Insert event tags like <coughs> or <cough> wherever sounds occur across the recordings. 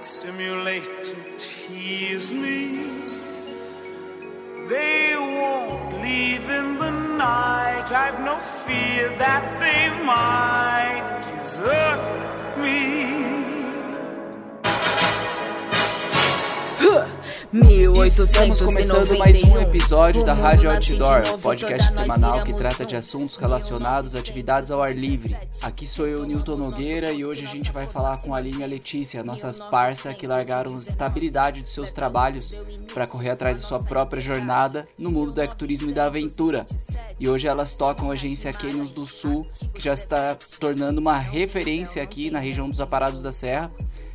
stimulate and tease me. They won't leave in the night. I've no fear that they might Estamos começando mais um episódio da Rádio Outdoor, podcast semanal que trata de assuntos relacionados a atividades ao ar livre. Aqui sou eu, Newton Nogueira, e hoje a gente vai falar com a Aline e a Letícia, nossas parças que largaram a estabilidade de seus trabalhos para correr atrás de sua própria jornada no mundo do ecoturismo e da aventura. E hoje elas tocam a agência Canyons do Sul, que já está tornando uma referência aqui na região dos Aparados da Serra.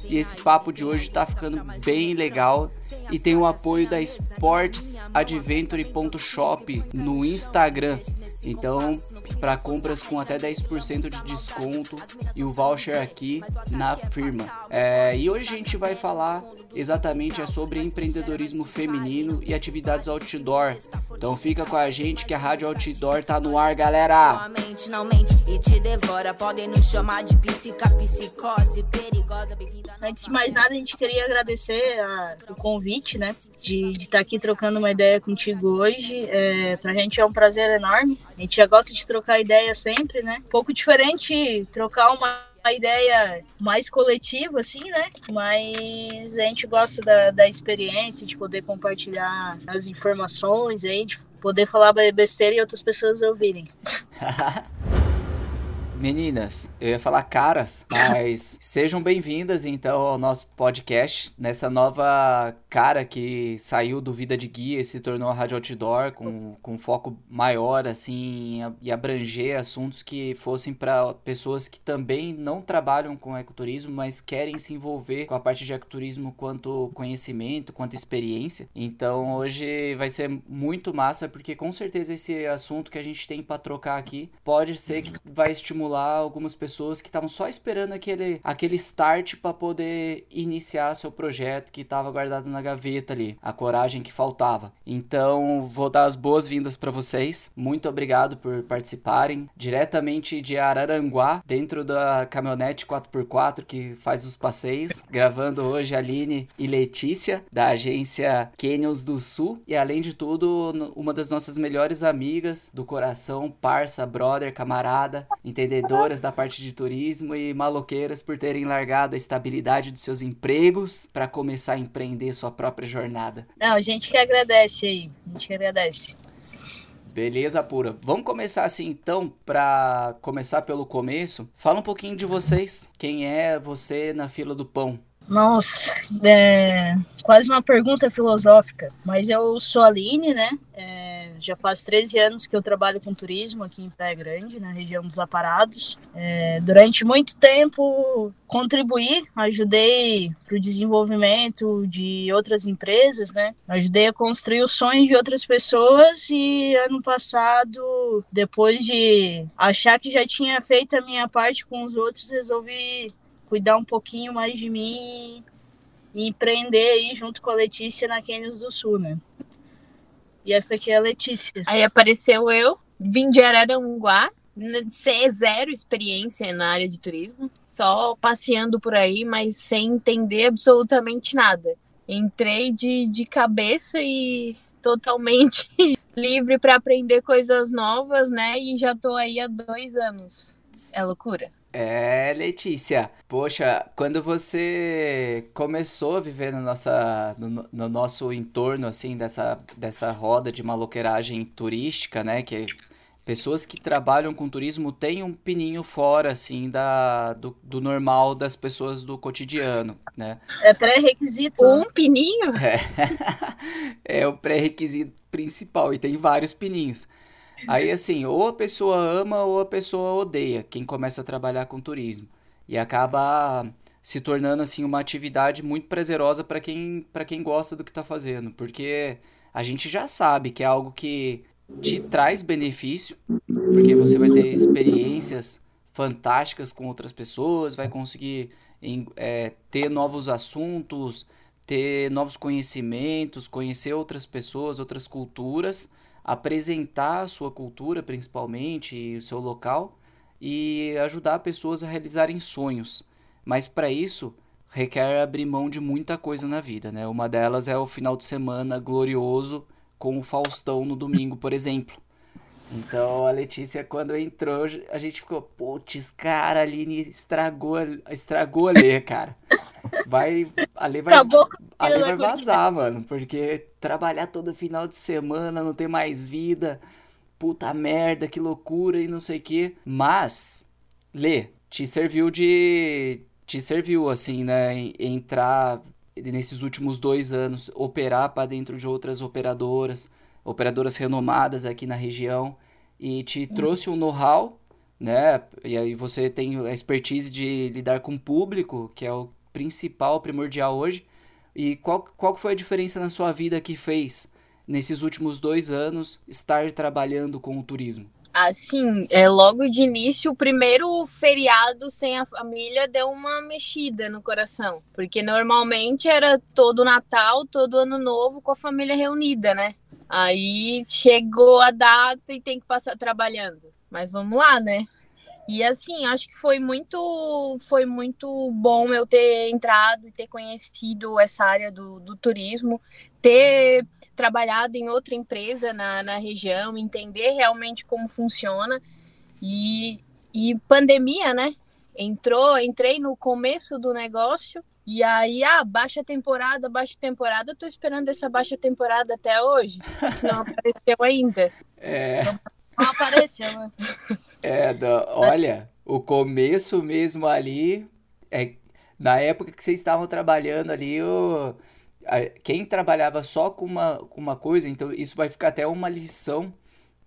E esse papo de hoje tá ficando bem legal e tem o apoio da Sports Adventure.shop no Instagram. Então, para compras com até 10% de desconto e o voucher aqui na firma. É, e hoje a gente vai falar exatamente é sobre empreendedorismo feminino e atividades outdoor. Então fica com a gente que a Rádio Outdoor tá no ar, galera. E. Antes de mais nada, a gente queria agradecer a, o convite, né? De estar aqui trocando uma ideia contigo hoje. É, pra gente é um prazer enorme. A gente já gosta de trocar ideia sempre, né? Um pouco diferente trocar uma uma ideia mais coletiva, assim, né? Mas a gente gosta da, da experiência, de poder compartilhar as informações aí, de poder falar besteira e outras pessoas ouvirem. <laughs> Meninas, eu ia falar caras, mas <laughs> sejam bem-vindas então ao nosso podcast, nessa nova cara que saiu do Vida de Guia e se tornou a Rádio Outdoor, com, com foco maior, assim, e abranger assuntos que fossem para pessoas que também não trabalham com ecoturismo, mas querem se envolver com a parte de ecoturismo quanto conhecimento, quanto experiência. Então hoje vai ser muito massa, porque com certeza esse assunto que a gente tem para trocar aqui pode ser que vai estimular algumas pessoas que estavam só esperando aquele, aquele start para poder iniciar seu projeto que estava guardado na gaveta ali, a coragem que faltava. Então, vou dar as boas-vindas para vocês. Muito obrigado por participarem diretamente de Araranguá, dentro da caminhonete 4x4 que faz os passeios, gravando hoje Aline e Letícia da agência Canyons do Sul e além de tudo, uma das nossas melhores amigas do coração, parça, brother, camarada, entendeu? Empreendedoras da parte de turismo e maloqueiras por terem largado a estabilidade dos seus empregos para começar a empreender sua própria jornada. Não, a gente que agradece aí, a gente que agradece. Beleza, pura. Vamos começar assim então, para começar pelo começo. Fala um pouquinho de vocês. Quem é você na fila do pão? Nossa, é quase uma pergunta filosófica, mas eu sou a Aline, né? É, já faz 13 anos que eu trabalho com turismo aqui em Praia Grande, na região dos Aparados. É, durante muito tempo contribuí, ajudei para o desenvolvimento de outras empresas, né? Ajudei a construir os sonhos de outras pessoas e ano passado, depois de achar que já tinha feito a minha parte com os outros, resolvi cuidar um pouquinho mais de mim e empreender aí junto com a Letícia na Canyons do Sul, né? E essa aqui é a Letícia. Aí apareceu eu, vim de Araranguá, zero experiência na área de turismo, só passeando por aí, mas sem entender absolutamente nada. Entrei de, de cabeça e totalmente <laughs> livre para aprender coisas novas, né? E já tô aí há dois anos. É loucura. É, Letícia. Poxa, quando você começou a viver no, nossa, no, no, nosso entorno, assim, dessa, dessa roda de maloqueiragem turística, né? Que pessoas que trabalham com turismo têm um pininho fora, assim, da, do, do normal das pessoas do cotidiano, né? É pré-requisito. Um pininho? É, <laughs> é o pré-requisito principal e tem vários pininhos. Aí, assim, ou a pessoa ama ou a pessoa odeia quem começa a trabalhar com turismo. E acaba se tornando, assim, uma atividade muito prazerosa para quem, quem gosta do que está fazendo. Porque a gente já sabe que é algo que te traz benefício, porque você vai ter experiências fantásticas com outras pessoas, vai conseguir é, ter novos assuntos, ter novos conhecimentos, conhecer outras pessoas, outras culturas apresentar a sua cultura, principalmente, e o seu local, e ajudar pessoas a realizarem sonhos. Mas para isso, requer abrir mão de muita coisa na vida, né? Uma delas é o final de semana glorioso com o Faustão no domingo, por exemplo. Então a Letícia, quando entrou, a gente ficou, putz, cara, a Aline estragou, estragou a Lê, cara. Vai, a Lê vai, Acabou a Lê vai Corinthians. vazar, mano, porque trabalhar todo final de semana, não ter mais vida, puta merda, que loucura e não sei o quê. Mas, Lê, te serviu de. Te serviu, assim, né? Entrar nesses últimos dois anos, operar para dentro de outras operadoras, operadoras renomadas aqui na região, e te trouxe um know-how, né? E aí você tem a expertise de lidar com o público, que é o principal, primordial hoje. E qual, qual foi a diferença na sua vida que fez, nesses últimos dois anos, estar trabalhando com o turismo? Assim, é, logo de início, o primeiro feriado sem a família deu uma mexida no coração. Porque normalmente era todo Natal, todo Ano Novo com a família reunida, né? Aí chegou a data e tem que passar trabalhando. Mas vamos lá, né? E assim, acho que foi muito, foi muito bom eu ter entrado e ter conhecido essa área do, do turismo, ter trabalhado em outra empresa na, na região, entender realmente como funciona. E, e pandemia, né? Entrou, entrei no começo do negócio e aí, ah, baixa temporada, baixa temporada. Eu tô esperando essa baixa temporada até hoje. <laughs> Não apareceu ainda. É, Não apareceu, né? <laughs> é, da- olha, o começo mesmo ali, é, na época que vocês estavam trabalhando ali, o, quem trabalhava só com uma, com uma coisa, então isso vai ficar até uma lição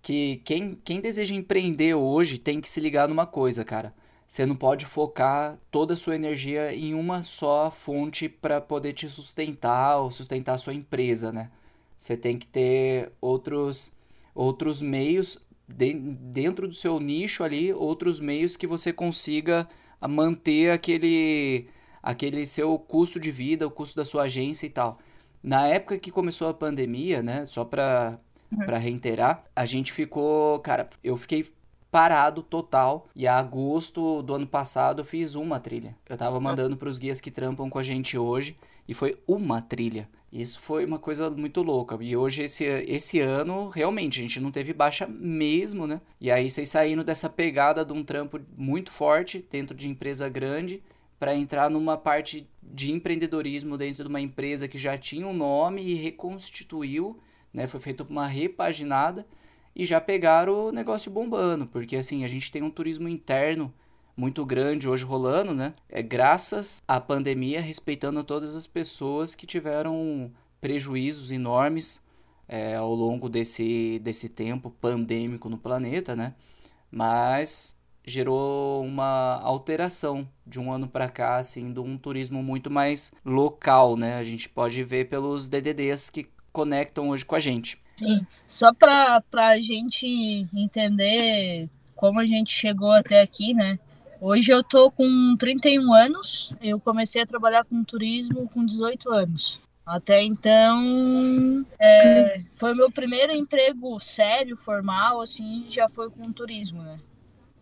que quem, quem deseja empreender hoje tem que se ligar numa coisa, cara. Você não pode focar toda a sua energia em uma só fonte para poder te sustentar ou sustentar a sua empresa, né? Você tem que ter outros, outros meios de- dentro do seu nicho ali, outros meios que você consiga manter aquele, aquele seu custo de vida, o custo da sua agência e tal. Na época que começou a pandemia, né? Só para para reiterar, a gente ficou, cara, eu fiquei parado total e a agosto do ano passado eu fiz uma trilha. Eu tava mandando para os guias que trampam com a gente hoje e foi uma trilha. Isso foi uma coisa muito louca. E hoje, esse, esse ano, realmente, a gente não teve baixa mesmo, né? E aí, vocês saindo dessa pegada de um trampo muito forte dentro de empresa grande para entrar numa parte de empreendedorismo dentro de uma empresa que já tinha um nome e reconstituiu, né? Foi feita uma repaginada e já pegaram o negócio bombando, porque assim, a gente tem um turismo interno muito grande hoje rolando, né? É graças à pandemia, respeitando todas as pessoas que tiveram prejuízos enormes é, ao longo desse, desse tempo pandêmico no planeta, né? Mas gerou uma alteração de um ano para cá, assim, de um turismo muito mais local, né? A gente pode ver pelos DDDs que conectam hoje com a gente. Só para a gente entender como a gente chegou até aqui, né? Hoje eu tô com 31 anos, eu comecei a trabalhar com turismo com 18 anos. Até então, é, foi meu primeiro emprego sério, formal, assim, já foi com turismo, né?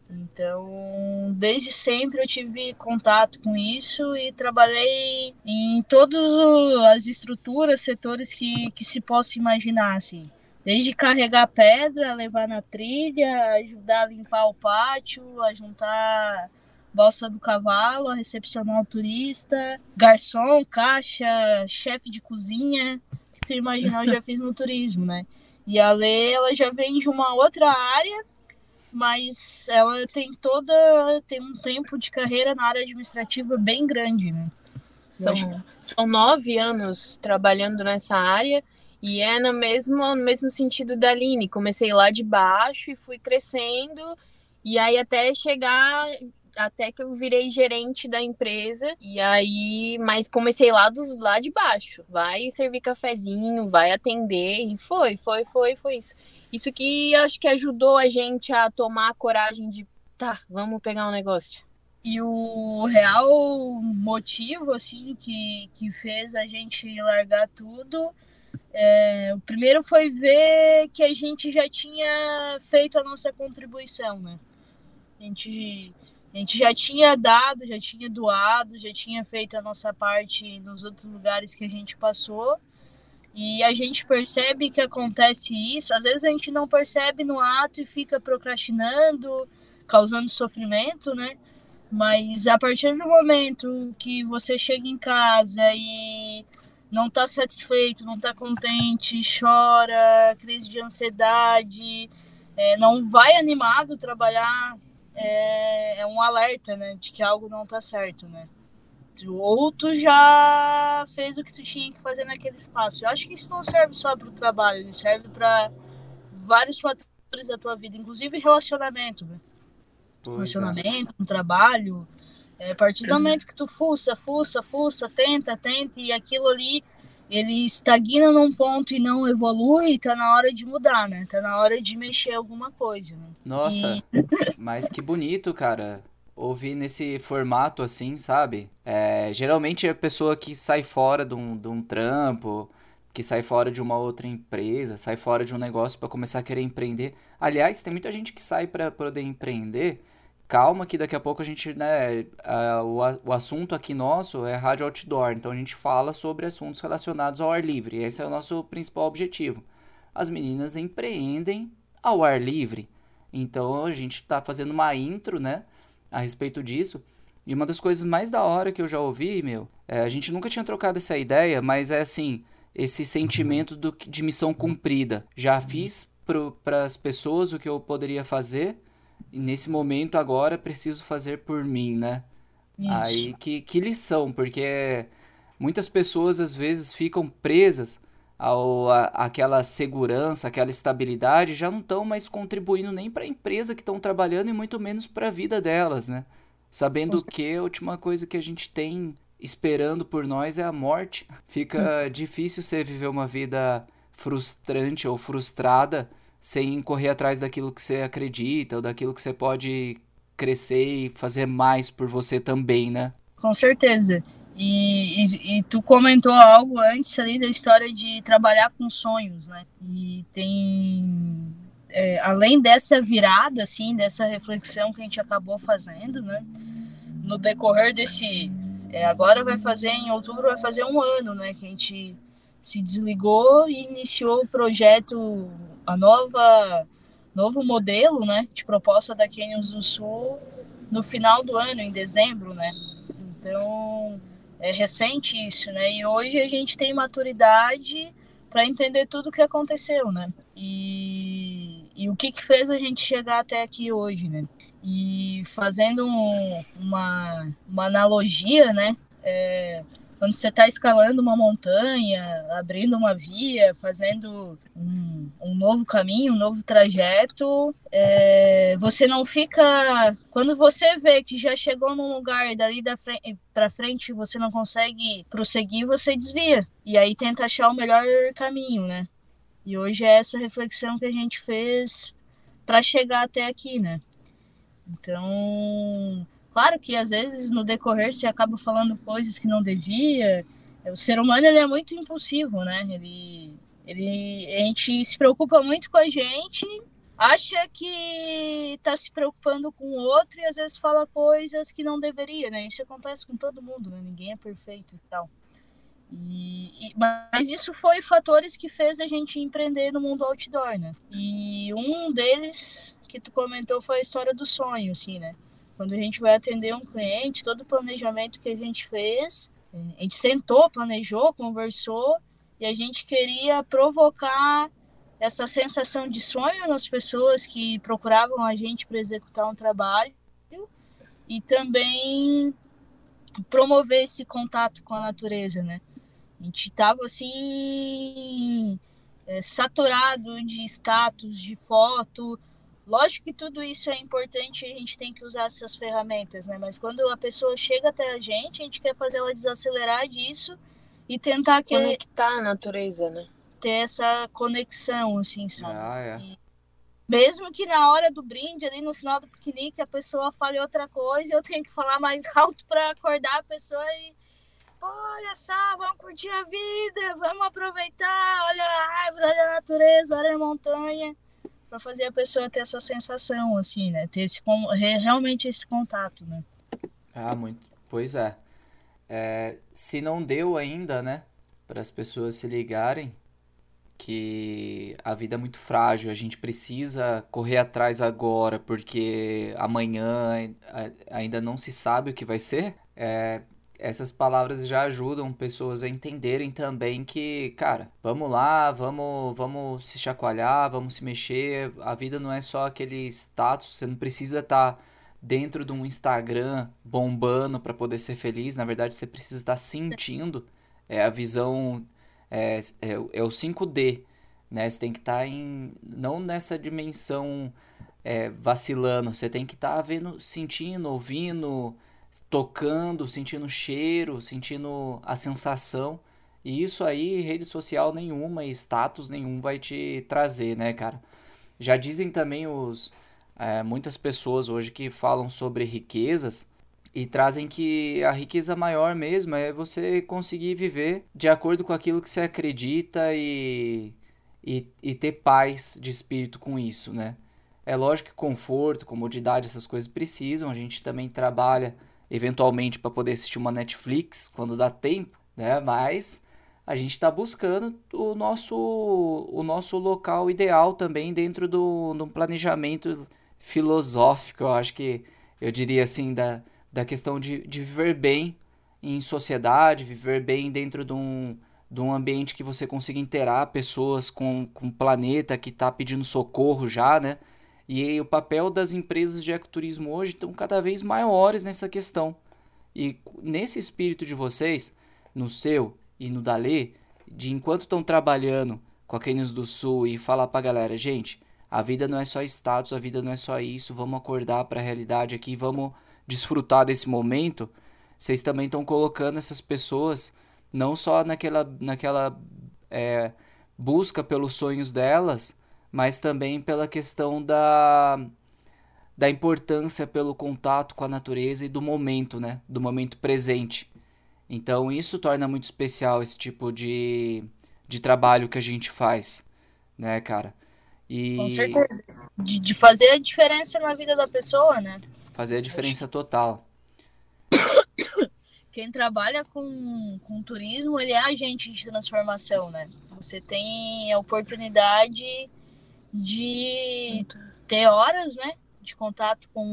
Então, desde sempre eu tive contato com isso e trabalhei em todas as estruturas, setores que, que se possa imaginar, assim. Desde carregar pedra, levar na trilha, ajudar a limpar o pátio, a juntar balsa do cavalo, a recepcionar o turista, garçom, caixa, chefe de cozinha, que tu imaginar eu já fiz no turismo, né? E a Lê, ela já vem de uma outra área, mas ela tem toda tem um tempo de carreira na área administrativa bem grande, né? São, são nove anos trabalhando nessa área e é no mesmo, no mesmo sentido da Aline. Comecei lá de baixo e fui crescendo, e aí até chegar, até que eu virei gerente da empresa, e aí, mas comecei lá, dos, lá de baixo. Vai servir cafezinho, vai atender, e foi, foi, foi, foi isso. Isso que acho que ajudou a gente a tomar a coragem de, tá, vamos pegar um negócio. E o real motivo, assim, que, que fez a gente largar tudo, é, o primeiro foi ver que a gente já tinha feito a nossa contribuição, né? A gente A gente já tinha dado, já tinha doado, já tinha feito a nossa parte nos outros lugares que a gente passou. E a gente percebe que acontece isso. Às vezes a gente não percebe no ato e fica procrastinando, causando sofrimento, né? Mas a partir do momento que você chega em casa e não está satisfeito, não está contente, chora, crise de ansiedade, é, não vai animado trabalhar, é, é, um alerta, né, de que algo não está certo, né? Ou tu já fez o que tu tinha que fazer naquele espaço. Eu acho que isso não serve só para o trabalho, ele serve para vários fatores da tua vida, inclusive relacionamento, né? É. relacionamento, é. um trabalho. É, a partir do momento que tu fuça, fuça, fuça, tenta, tenta, e aquilo ali ele estagna num ponto e não evolui, tá na hora de mudar, né? Tá na hora de mexer alguma coisa. Né? Nossa, e... mas que bonito, cara. Ouvir nesse formato assim, sabe? É, geralmente é a pessoa que sai fora de um, de um trampo, que sai fora de uma outra empresa, sai fora de um negócio para começar a querer empreender. Aliás, tem muita gente que sai para poder empreender calma que daqui a pouco a gente, né, o, o assunto aqui nosso é rádio outdoor, então a gente fala sobre assuntos relacionados ao ar livre, esse é o nosso principal objetivo. As meninas empreendem ao ar livre, então a gente está fazendo uma intro, né, a respeito disso, e uma das coisas mais da hora que eu já ouvi, meu, é, a gente nunca tinha trocado essa ideia, mas é assim, esse sentimento do, de missão cumprida. Já fiz para as pessoas o que eu poderia fazer, e nesse momento agora preciso fazer por mim, né? Isso. Aí que, que lição, porque muitas pessoas às vezes ficam presas ao a, aquela segurança, aquela estabilidade, já não estão mais contribuindo nem para a empresa que estão trabalhando e muito menos para a vida delas, né? Sabendo que a última coisa que a gente tem esperando por nós é a morte. <laughs> Fica hum. difícil você viver uma vida frustrante ou frustrada sem correr atrás daquilo que você acredita ou daquilo que você pode crescer e fazer mais por você também, né? Com certeza. E, e, e, tu comentou algo antes ali da história de trabalhar com sonhos, né? E tem. É, além dessa virada, assim, dessa reflexão que a gente acabou fazendo, né? No decorrer desse. É, agora vai fazer, em outubro, vai fazer um ano, né? Que a gente se desligou e iniciou o projeto a nova novo modelo, né, de proposta da Canyons do Sul no final do ano, em dezembro, né? Então, é recente isso, né? E hoje a gente tem maturidade para entender tudo o que aconteceu, né? E, e o que, que fez a gente chegar até aqui hoje, né? E fazendo um, uma, uma analogia, né? É, quando você está escalando uma montanha, abrindo uma via, fazendo um, um novo caminho, um novo trajeto, é, você não fica. Quando você vê que já chegou num lugar e dali para frente você não consegue prosseguir, você desvia. E aí tenta achar o melhor caminho, né? E hoje é essa reflexão que a gente fez para chegar até aqui, né? Então, Claro que às vezes no decorrer você acaba falando coisas que não devia. O ser humano ele é muito impulsivo, né? Ele, ele, a gente se preocupa muito com a gente, acha que está se preocupando com o outro e às vezes fala coisas que não deveria, né? Isso acontece com todo mundo, né? Ninguém é perfeito e tal. E, e, mas isso foi fatores que fez a gente empreender no mundo outdoor, né? E um deles que tu comentou foi a história do sonho, assim, né? Quando a gente vai atender um cliente, todo o planejamento que a gente fez, é, a gente sentou, planejou, conversou e a gente queria provocar essa sensação de sonho nas pessoas que procuravam a gente para executar um trabalho e também promover esse contato com a natureza, né? A gente estava assim é, saturado de status, de foto, Lógico que tudo isso é importante e a gente tem que usar essas ferramentas, né? Mas quando a pessoa chega até a gente, a gente quer fazer ela desacelerar disso e tentar Se conectar que... à natureza, né? Ter essa conexão, assim, sabe? Ah, é. E mesmo que na hora do brinde, ali no final do piquenique, a pessoa fale outra coisa, eu tenho que falar mais <laughs> alto para acordar a pessoa e olha só, vamos curtir a vida, vamos aproveitar, olha a árvore, olha a natureza, olha a montanha para fazer a pessoa ter essa sensação, assim, né? Ter esse, realmente esse contato, né? Ah, muito. Pois é. É, se não deu ainda, né, para as pessoas se ligarem que a vida é muito frágil, a gente precisa correr atrás agora, porque amanhã a- ainda não se sabe o que vai ser. É, essas palavras já ajudam pessoas a entenderem também que, cara, vamos lá, vamos, vamos se chacoalhar, vamos se mexer. A vida não é só aquele status, você não precisa estar dentro de um Instagram bombando para poder ser feliz. Na verdade, você precisa estar sentindo. É a visão, é, é, o- é o 5D, né? Você tem que estar em, não nessa dimensão é, vacilando, você tem que estar vendo, sentindo, ouvindo, tocando, sentindo o cheiro, sentindo a sensação. E isso aí, rede social nenhuma e status nenhum vai te trazer, né, cara? Já dizem também os, é, muitas pessoas hoje que falam sobre riquezas e trazem que a riqueza maior mesmo é você conseguir viver de acordo com aquilo que você acredita e, e, e ter paz de espírito com isso, né? É lógico que conforto, comodidade, essas coisas precisam. A gente também trabalha eventualmente para poder assistir uma Netflix quando dá tempo, né? Mas a gente está buscando o nosso, o nosso local ideal também dentro do, do planejamento filosófico, eu acho que eu diria assim, da, da questão de, de viver bem em sociedade, viver bem dentro de um, de um ambiente que você consiga interar pessoas com, com o planeta que está pedindo socorro já, né? E o papel das empresas de ecoturismo hoje estão cada vez maiores nessa questão. E nesse espírito de vocês, no seu e no da Lê, de enquanto estão trabalhando com a do Sul e falar pra galera, gente, a vida não é só status, a vida não é só isso, vamos acordar para a realidade aqui, vamos desfrutar desse momento. Vocês também estão colocando essas pessoas não só naquela, naquela é, busca pelos sonhos delas, mas também pela questão da, da importância pelo contato com a natureza e do momento, né? Do momento presente. Então isso torna muito especial esse tipo de, de trabalho que a gente faz, né, cara? E Com certeza. De, de fazer a diferença na vida da pessoa, né? fazer a diferença total. <coughs> Quem trabalha com, com turismo, ele é agente de transformação, né? Você tem a oportunidade de ter horas, né? De contato com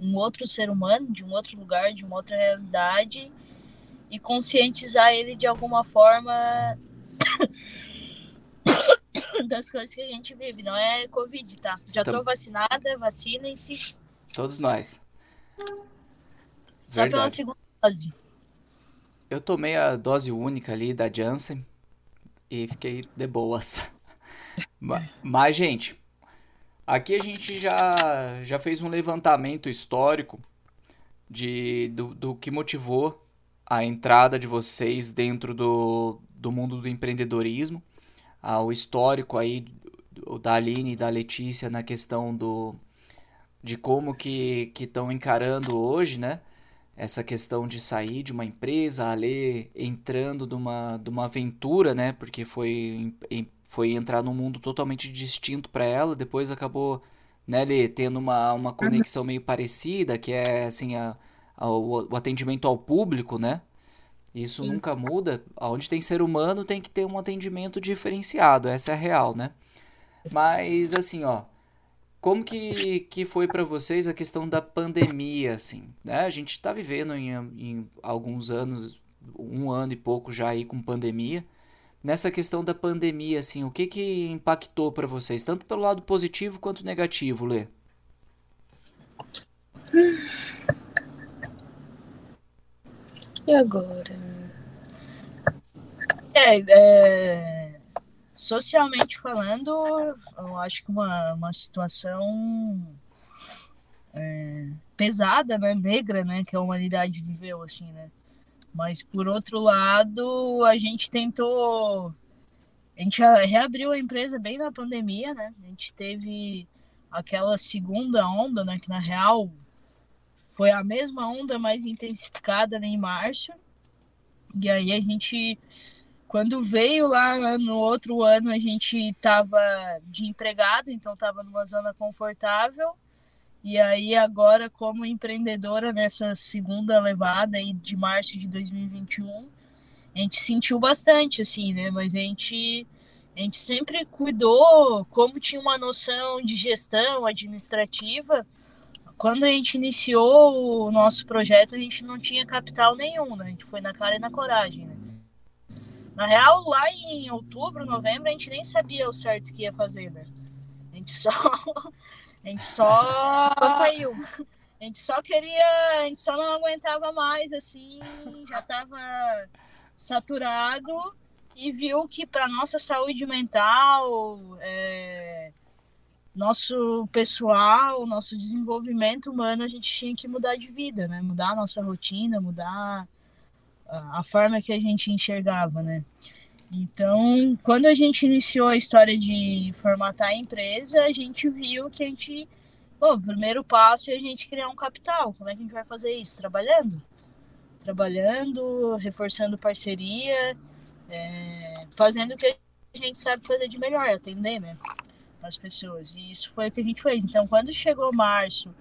um outro ser humano, de um outro lugar, de uma outra realidade e conscientizar ele de alguma forma <coughs> das coisas que a gente vive. Não é Covid, tá? Já tô Estamos- vacinada, vacinem-se Todos nós. só pela Verdade. segunda dose. Eu tomei a dose única ali da Janssen e fiquei de boas. Ma- Mas, gente, aqui a gente já, já fez um levantamento histórico de, do, do que motivou a entrada de vocês dentro do, do mundo do empreendedorismo. Ah, o histórico aí da Aline e da Letícia na questão do, de como que estão encarando hoje, né? essa questão de sair de uma empresa, a Lê entrando de uma, de uma aventura, né? Porque foi, em- foi entrar num mundo totalmente distinto para ela, depois acabou, né, Lê, tendo uma, uma conexão meio parecida, que é, assim, a, a- o, o atendimento ao público, né? Isso nunca muda. Onde tem ser humano tem que ter um atendimento diferenciado, essa é a real, né? Mas, assim, ó, como que, que foi para vocês a questão da pandemia, assim, né? A gente está vivendo em, em alguns anos, um ano e pouco já aí com pandemia. Nessa questão da pandemia, assim, o que que impactou para vocês, tanto pelo lado positivo quanto negativo, Lê? E agora? É, é, socialmente falando, eu acho que uma, uma situação é, pesada, né, negra, né, que a humanidade viveu, assim, né. Mas por outro lado, a gente tentou, a gente reabriu a empresa bem na pandemia, né. A gente teve aquela segunda onda, né, que na real foi a mesma onda mais intensificada né, em março. E aí a gente quando veio lá no outro ano, a gente estava de empregado, então estava numa zona confortável. E aí agora, como empreendedora nessa segunda levada aí de março de 2021, a gente sentiu bastante, assim, né? Mas a gente, a gente sempre cuidou, como tinha uma noção de gestão administrativa, quando a gente iniciou o nosso projeto, a gente não tinha capital nenhum, né? A gente foi na cara e na coragem, né? Na real, lá em outubro, novembro, a gente nem sabia o certo que ia fazer, né? A gente só. A gente só. Só saiu. A gente só queria. A gente só não aguentava mais, assim. Já tava saturado e viu que para nossa saúde mental, é, nosso pessoal, nosso desenvolvimento humano, a gente tinha que mudar de vida, né? Mudar a nossa rotina, mudar a forma que a gente enxergava, né? Então, quando a gente iniciou a história de formatar a empresa, a gente viu que a gente, bom, o primeiro passo é a gente criar um capital. Como é que a gente vai fazer isso? Trabalhando. Trabalhando, reforçando parceria, é, fazendo o que a gente sabe fazer de melhor, atender, né? As pessoas. E isso foi o que a gente fez. Então, quando chegou março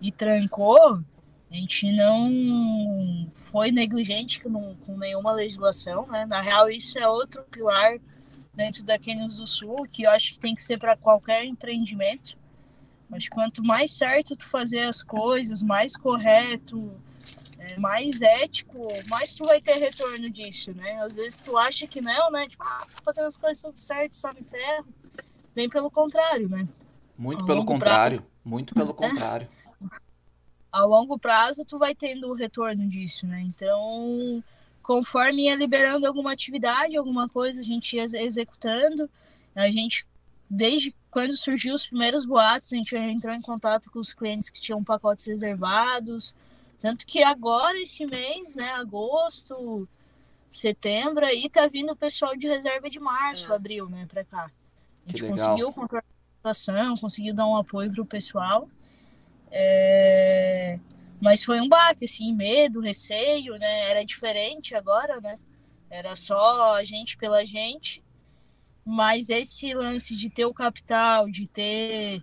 e trancou, a gente não foi negligente com, com nenhuma legislação, né? Na real, isso é outro pilar dentro da Canyons do Sul, que eu acho que tem que ser para qualquer empreendimento. Mas quanto mais certo tu fazer as coisas, mais correto, é, mais ético, mais tu vai ter retorno disso, né? Às vezes tu acha que não, né? Tipo, ah, tá fazendo as coisas tudo certo, só me ferro. Bem pelo contrário, né? Muito pelo contrário, prazo... muito pelo contrário <laughs> ao longo prazo tu vai tendo o retorno disso, né? Então, conforme ia liberando alguma atividade, alguma coisa, a gente ia executando. A gente, desde quando surgiu os primeiros boatos, a gente entrou em contato com os clientes que tinham pacotes reservados. Tanto que agora, esse mês, né, agosto, setembro, aí tá vindo o pessoal de reserva de março, é. abril, né, pra cá. A gente conseguiu controlar a situação, conseguiu dar um apoio pro pessoal. É... Mas foi um baque, assim, medo, receio, né? Era diferente agora, né? Era só a gente pela gente. Mas esse lance de ter o capital, de ter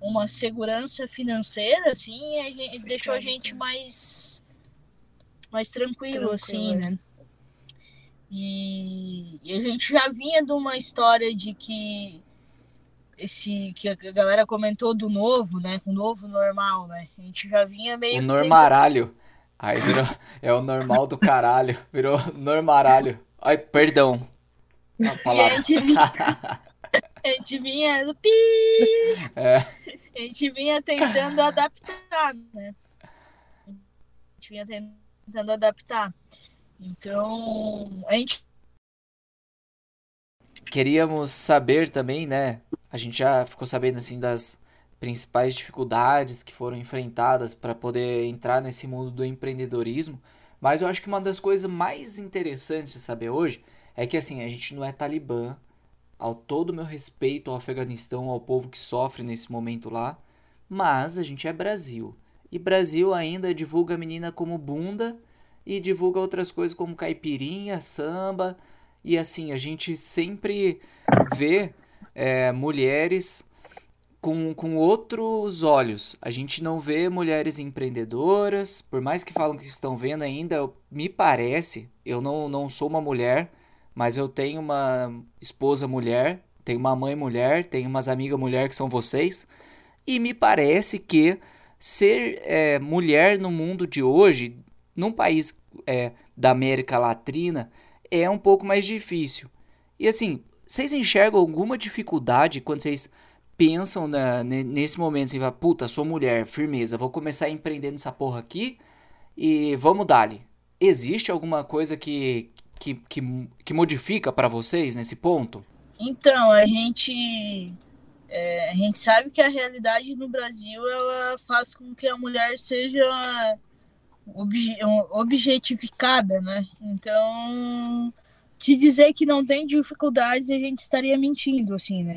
uma segurança financeira, assim, a gente, deixou a gente mais, mais tranquilo, tranquilo, assim, né? E, e a gente já vinha de uma história de que esse que a galera comentou do novo, né? Com o novo normal, né? A gente já vinha meio. O normaralho. Aí virou. É o normal do caralho. Virou normaralho. Ai, perdão. A palavra. A gente vinha. <laughs> a gente vinha do pi. É. A gente vinha tentando adaptar, né? A gente vinha tentando adaptar. Então, a gente queríamos saber também, né? A gente já ficou sabendo assim das principais dificuldades que foram enfrentadas para poder entrar nesse mundo do empreendedorismo, mas eu acho que uma das coisas mais interessantes de saber hoje é que assim, a gente não é talibã, ao todo meu respeito ao Afeganistão, ao povo que sofre nesse momento lá, mas a gente é Brasil. E Brasil ainda divulga a menina como bunda e divulga outras coisas como caipirinha, samba, e assim, a gente sempre vê é, mulheres com, com outros olhos. A gente não vê mulheres empreendedoras, por mais que falam que estão vendo ainda, me parece, eu não, não sou uma mulher, mas eu tenho uma esposa mulher, tenho uma mãe mulher, tenho umas amigas mulher que são vocês, e me parece que ser é, mulher no mundo de hoje, num país é, da América Latina, é um pouco mais difícil. E assim, vocês enxergam alguma dificuldade quando vocês pensam na, nesse momento, assim, puta, sou mulher, firmeza, vou começar a empreender nessa porra aqui e vamos dali. Existe alguma coisa que, que, que, que modifica para vocês nesse ponto? Então, a gente é, a gente sabe que a realidade no Brasil ela faz com que a mulher seja obje, objetificada, né? Então, te dizer que não tem dificuldades, a gente estaria mentindo, assim, né?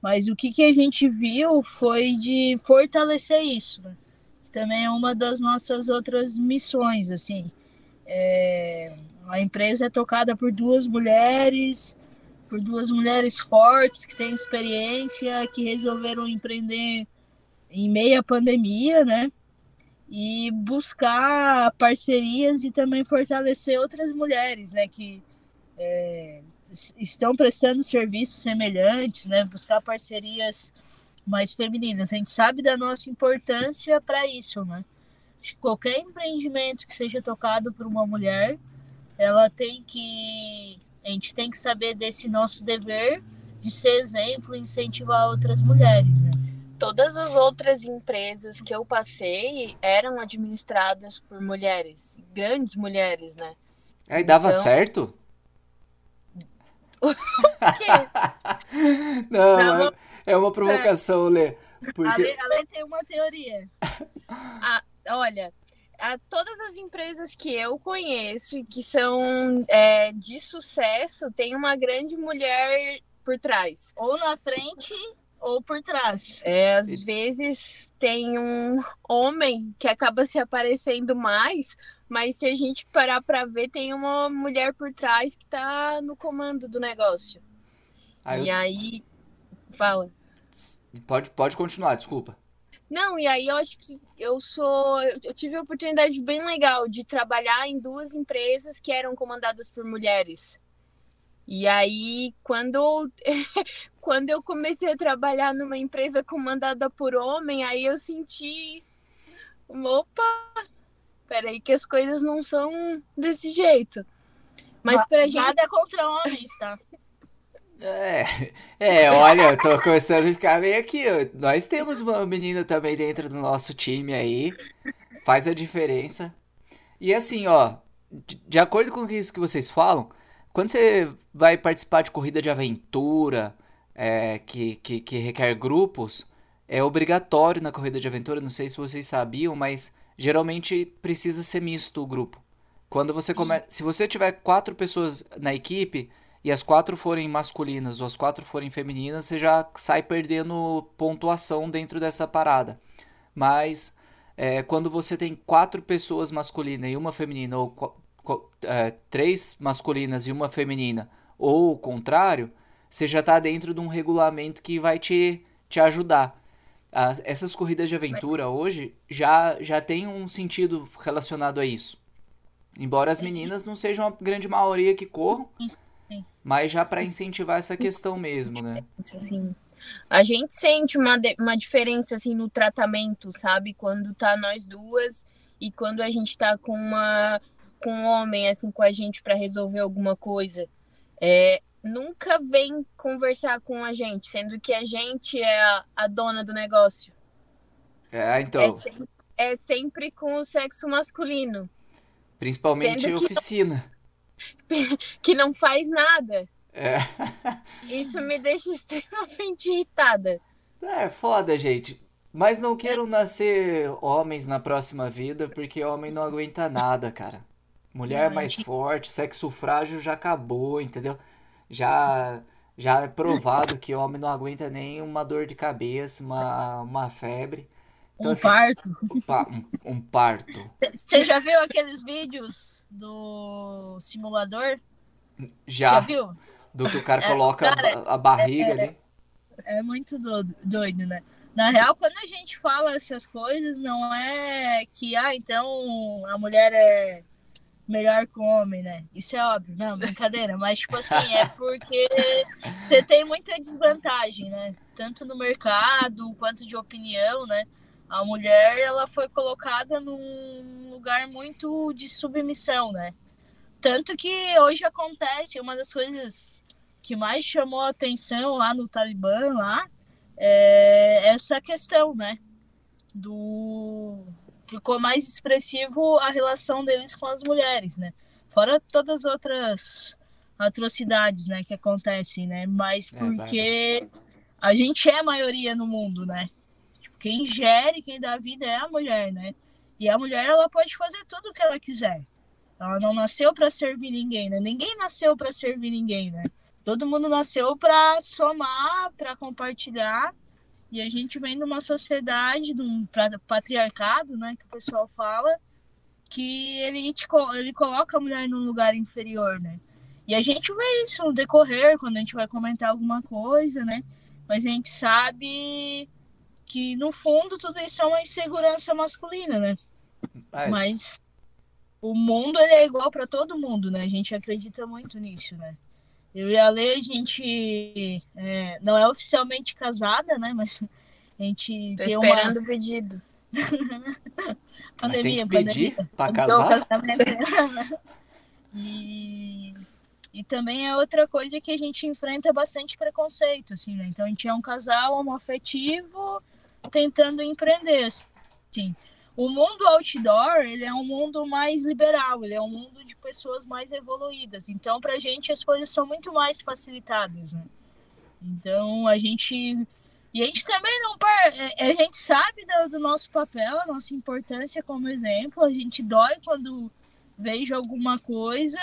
Mas o que, que a gente viu foi de fortalecer isso, né? Também é uma das nossas outras missões, assim. É... A empresa é tocada por duas mulheres, por duas mulheres fortes que têm experiência, que resolveram empreender em meia pandemia, né? E buscar parcerias e também fortalecer outras mulheres, né? Que é, estão prestando serviços semelhantes, né? Buscar parcerias mais femininas. A gente sabe da nossa importância para isso, né? Que qualquer empreendimento que seja tocado por uma mulher, ela tem que. A gente tem que saber desse nosso dever de ser exemplo e incentivar outras mulheres, né? Todas as outras empresas que eu passei eram administradas por mulheres, grandes mulheres, né? Aí dava então... certo? <laughs> Não, Não é, é uma provocação, Lê. Porque... A, Lê, tem uma teoria. <laughs> Ah, olha, a, todas as empresas que eu conheço que são é, de sucesso tem uma grande mulher por trás. Ou na frente ou por trás. É, às vezes tem um homem que acaba se aparecendo mais, mas se a gente parar para ver, tem uma mulher por trás que tá no comando do negócio. Aí e eu... aí. Fala. Pode, pode continuar, desculpa. Não, e aí eu acho que eu sou. Eu tive a oportunidade bem legal de trabalhar em duas empresas que eram comandadas por mulheres. E aí, quando, <laughs> quando eu comecei a trabalhar numa empresa comandada por homem, aí eu senti. Opa! Peraí, que as coisas não são desse jeito. Mas pra gente. Nada contra homens, tá? É, é, olha, eu tô começando a ficar meio aqui. Nós temos uma menina também dentro do nosso time aí. Faz a diferença. E assim, ó, de acordo com isso que vocês falam, quando você vai participar de corrida de aventura, é, que, que, que requer grupos, é obrigatório na corrida de aventura, não sei se vocês sabiam, mas geralmente precisa ser misto o grupo. Quando você come... Se você tiver quatro pessoas na equipe e as quatro forem masculinas ou as quatro forem femininas, você já sai perdendo pontuação dentro dessa parada. Mas é, quando você tem quatro pessoas masculinas e uma feminina, ou é, três masculinas e uma feminina, ou o contrário, você já está dentro de um regulamento que vai te, te ajudar. As, essas corridas de aventura Mas... hoje já, já tem um sentido relacionado a isso. Embora as meninas não sejam a grande maioria que corram, mas já para incentivar essa questão mesmo, né? Sim. A gente sente uma, uma diferença assim no tratamento, sabe? Quando tá nós duas e quando a gente tá com uma com um homem assim com a gente para resolver alguma coisa, é, nunca vem conversar com a gente, sendo que a gente é a, a dona do negócio. É, então. É sempre, é sempre com o sexo masculino. Principalmente em oficina. Não, <laughs> que não faz nada. É. <laughs> Isso me deixa extremamente irritada. É foda, gente. Mas não quero nascer homens na próxima vida, porque homem não aguenta nada, cara. Mulher mais forte, sexo frágil já acabou, entendeu? Já já é provado que homem não aguenta nem uma dor de cabeça, uma, uma febre. Então, um assim, parto. Um, um parto. Você já viu aqueles vídeos do simulador? Já. Já viu? Do que o cara é, coloca cara, a, a, barriga é, ali. É muito doido, doido, né? Na real, quando a gente fala essas coisas, não é que, ah, então a mulher é melhor que o homem, né? Isso é óbvio, não, brincadeira, mas tipo assim, é porque você tem muita desvantagem, né? Tanto no mercado quanto de opinião, né? A mulher, ela foi colocada num lugar muito de submissão, né? Tanto que hoje acontece, uma das coisas que mais chamou a atenção lá no Talibã, lá, é essa questão, né? Do ficou mais expressivo a relação deles com as mulheres, né? Fora todas as outras atrocidades, né, que acontecem, né? Mas é, porque é, a gente é a maioria no mundo, né? Tipo, quem gere, quem dá vida é a mulher, né? E a mulher ela pode fazer tudo o que ela quiser. Ela não nasceu para servir ninguém, né? Ninguém nasceu para servir ninguém, né? Todo mundo nasceu para somar, para compartilhar e a gente vem numa sociedade, num patriarcado, né, que o pessoal fala, que ele, te, ele coloca a mulher num lugar inferior, né? E a gente vê isso no decorrer, quando a gente vai comentar alguma coisa, né? Mas a gente sabe que, no fundo, tudo isso é uma insegurança masculina, né? Mas, Mas o mundo é igual para todo mundo, né? A gente acredita muito nisso, né? Eu e a Lê, a gente é, não é oficialmente casada, né? Mas a gente Tô tem esperando uma... o pedido. <laughs> pandemia, tem que pedir pandemia. Pra casar? <laughs> e, e também é outra coisa que a gente enfrenta bastante preconceito, assim, né? Então a gente é um casal homoafetivo tentando empreender, assim. O mundo outdoor, ele é um mundo mais liberal, ele é um mundo de pessoas mais evoluídas. Então, pra gente, as coisas são muito mais facilitadas, né? Então, a gente e a gente também não. É, a gente sabe do, do, nosso papel, a nossa importância como exemplo. A gente dói quando vejo alguma coisa,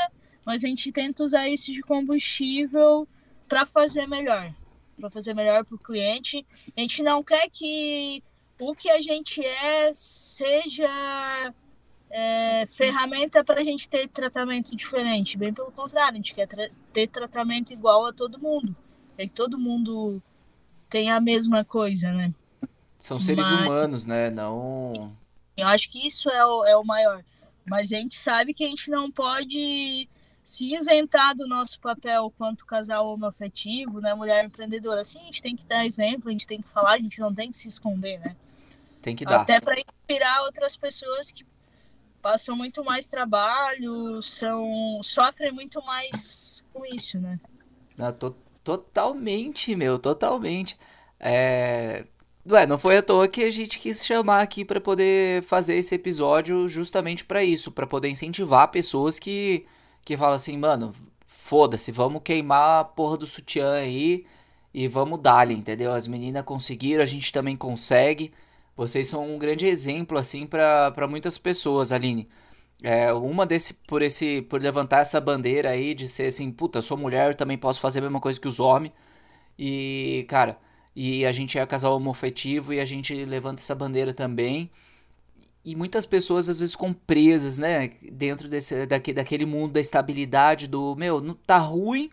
mas a gente tenta usar isso de combustível para fazer melhor. Para fazer melhor para o cliente. A gente não quer que o que a gente é seja é, ferramenta para a gente ter tratamento diferente. Bem pelo contrário, a gente quer tra ter tratamento igual a todo mundo. É que todo mundo tem a mesma coisa, né? São seres Mas... humanos, né? Não. Eu acho que isso é o, é o maior. Mas a gente sabe que a gente não pode se isentar do nosso papel quanto casal homoafetivo, né? Mulher empreendedora. Sim, a gente tem que dar exemplo, a gente tem que falar, a gente não tem que se esconder, né? Tem que dar. Até para inspirar outras pessoas que passam muito mais trabalho, são sofrem muito mais com isso, né? Tô, Totalmente, meu, totalmente. É... Ué, não foi à toa que a gente quis chamar aqui para poder fazer esse episódio justamente para isso, para poder incentivar pessoas que que falam assim, mano, foda-se, vamos queimar a porra do sutiã aí e vamos dar entendeu? As meninas conseguiram, a gente também consegue. Vocês são um grande exemplo assim para muitas pessoas, Aline. É, uma desse por esse por levantar essa bandeira aí de ser assim, puta, sou mulher, também posso fazer a mesma coisa que os homens. E, cara, e a gente é casal homofetivo e a gente levanta essa bandeira também. E muitas pessoas às vezes ficam presas, né, dentro desse daqui, daquele mundo da estabilidade do, meu, não tá ruim,